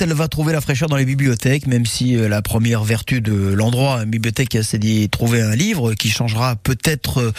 elle va trouver la fraîcheur dans les bibliothèques, même si euh, la première vertu de l'endroit, une bibliothèque, c'est d'y trouver un livre qui changera peut-être euh,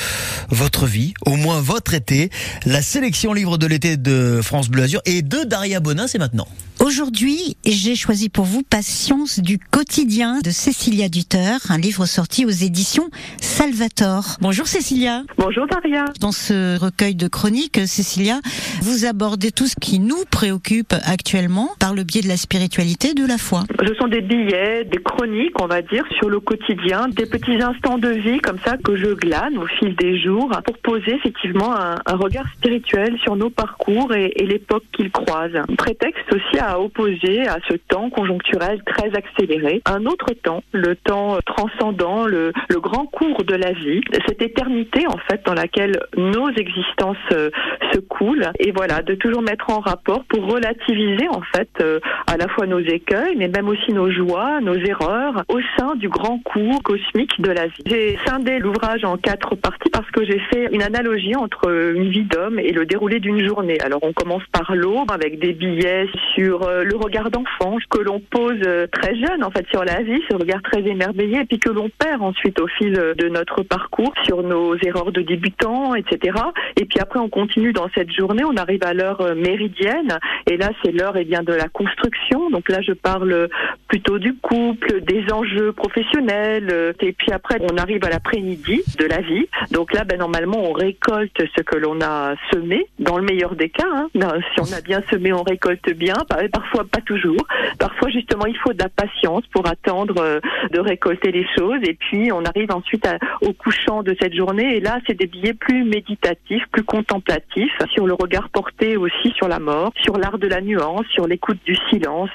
votre vie, au moins votre été. La sélection livre de l'été de France Bleu Azur et de Daria Bonin, c'est maintenant. Aujourd'hui, j'ai choisi pour vous Patience du quotidien de Cécilia Duter, un livre sorti aux éditions Salvator. Bonjour Cécilia. Bonjour Daria. Dans ce recueil de chroniques, Cécilia, vous abordez tout ce qui nous préoccupe actuellement par le biais de la spiritualité, de la foi. Ce sont des billets, des chroniques, on va dire, sur le quotidien, des petits instants de vie comme ça que je glane au fil des jours pour poser effectivement un, un regard spirituel sur nos parcours et, et l'époque qu'ils croisent. Prétexte aussi à opposer à ce temps conjoncturel très accéléré un autre temps, le temps transcendant, le, le grand cours de la vie, cette éternité en fait dans laquelle nos existences euh, se coulent et voilà de toujours mettre en rapport pour relativiser en fait euh, à la fois nos écueils mais même aussi nos joies, nos erreurs au sein du grand cours cosmique de la vie. J'ai scindé l'ouvrage en quatre parties parce que j'ai fait une analogie entre une vie d'homme et le déroulé d'une journée. Alors on commence par l'aube avec des billets sur euh, le regard d'enfant que l'on pose euh, très jeune en fait sur la vie, ce regard très émerveillé et puis que l'on perd ensuite au fil de notre parcours sur nos erreurs de débutants, etc. Et puis après on continue dans cette journée, on arrive à l'heure euh, méridienne et là c'est l'heure eh bien de la construction. Donc là je parle plutôt du couple, des enjeux professionnels et puis après on arrive à l'après-midi de la vie. Donc là ben normalement on récolte ce que l'on a semé dans le meilleur des cas. Hein. Si on a bien semé, on récolte bien. Parfois pas toujours. Parfois justement il faut de la patience pour attendre euh, de récolter les choses. Et puis on arrive ensuite au couchant de cette journée. Et là c'est des billets plus méditatifs, plus contemplatifs sur le regard porté aussi sur la mort, sur l'art de la nuance, sur l'écoute du silence,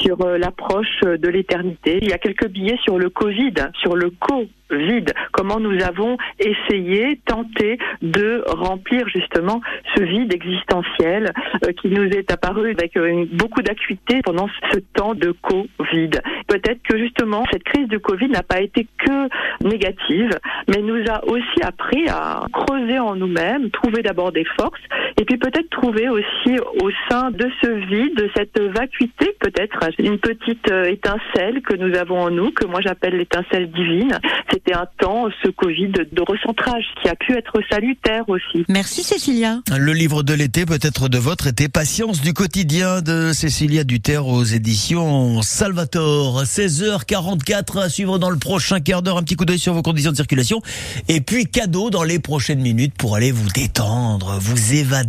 sur euh, l'approche de l'éternité. Il y a quelques billets sur le Covid, sur le co vide, comment nous avons essayé, tenté de remplir justement ce vide existentiel euh, qui nous est apparu avec euh, beaucoup d'acuité pendant ce temps de Covid. Peut-être que justement cette crise de Covid n'a pas été que négative, mais nous a aussi appris à creuser en nous-mêmes, trouver d'abord des forces, et puis peut-être trouver aussi au sein de ce vide, de cette vacuité, peut-être une petite euh, étincelle que nous avons en nous, que moi j'appelle l'étincelle divine. C'était un temps, ce Covid, de recentrage qui a pu être salutaire aussi. Merci Cécilia. Le livre de l'été, peut-être de votre été, Patience du quotidien de Cécilia Duterre aux éditions Salvatore. 16h44 à suivre dans le prochain quart d'heure. Un petit coup d'œil sur vos conditions de circulation. Et puis cadeau dans les prochaines minutes pour aller vous détendre, vous évader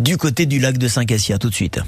du côté du lac de Saint-Cassia. Tout de suite.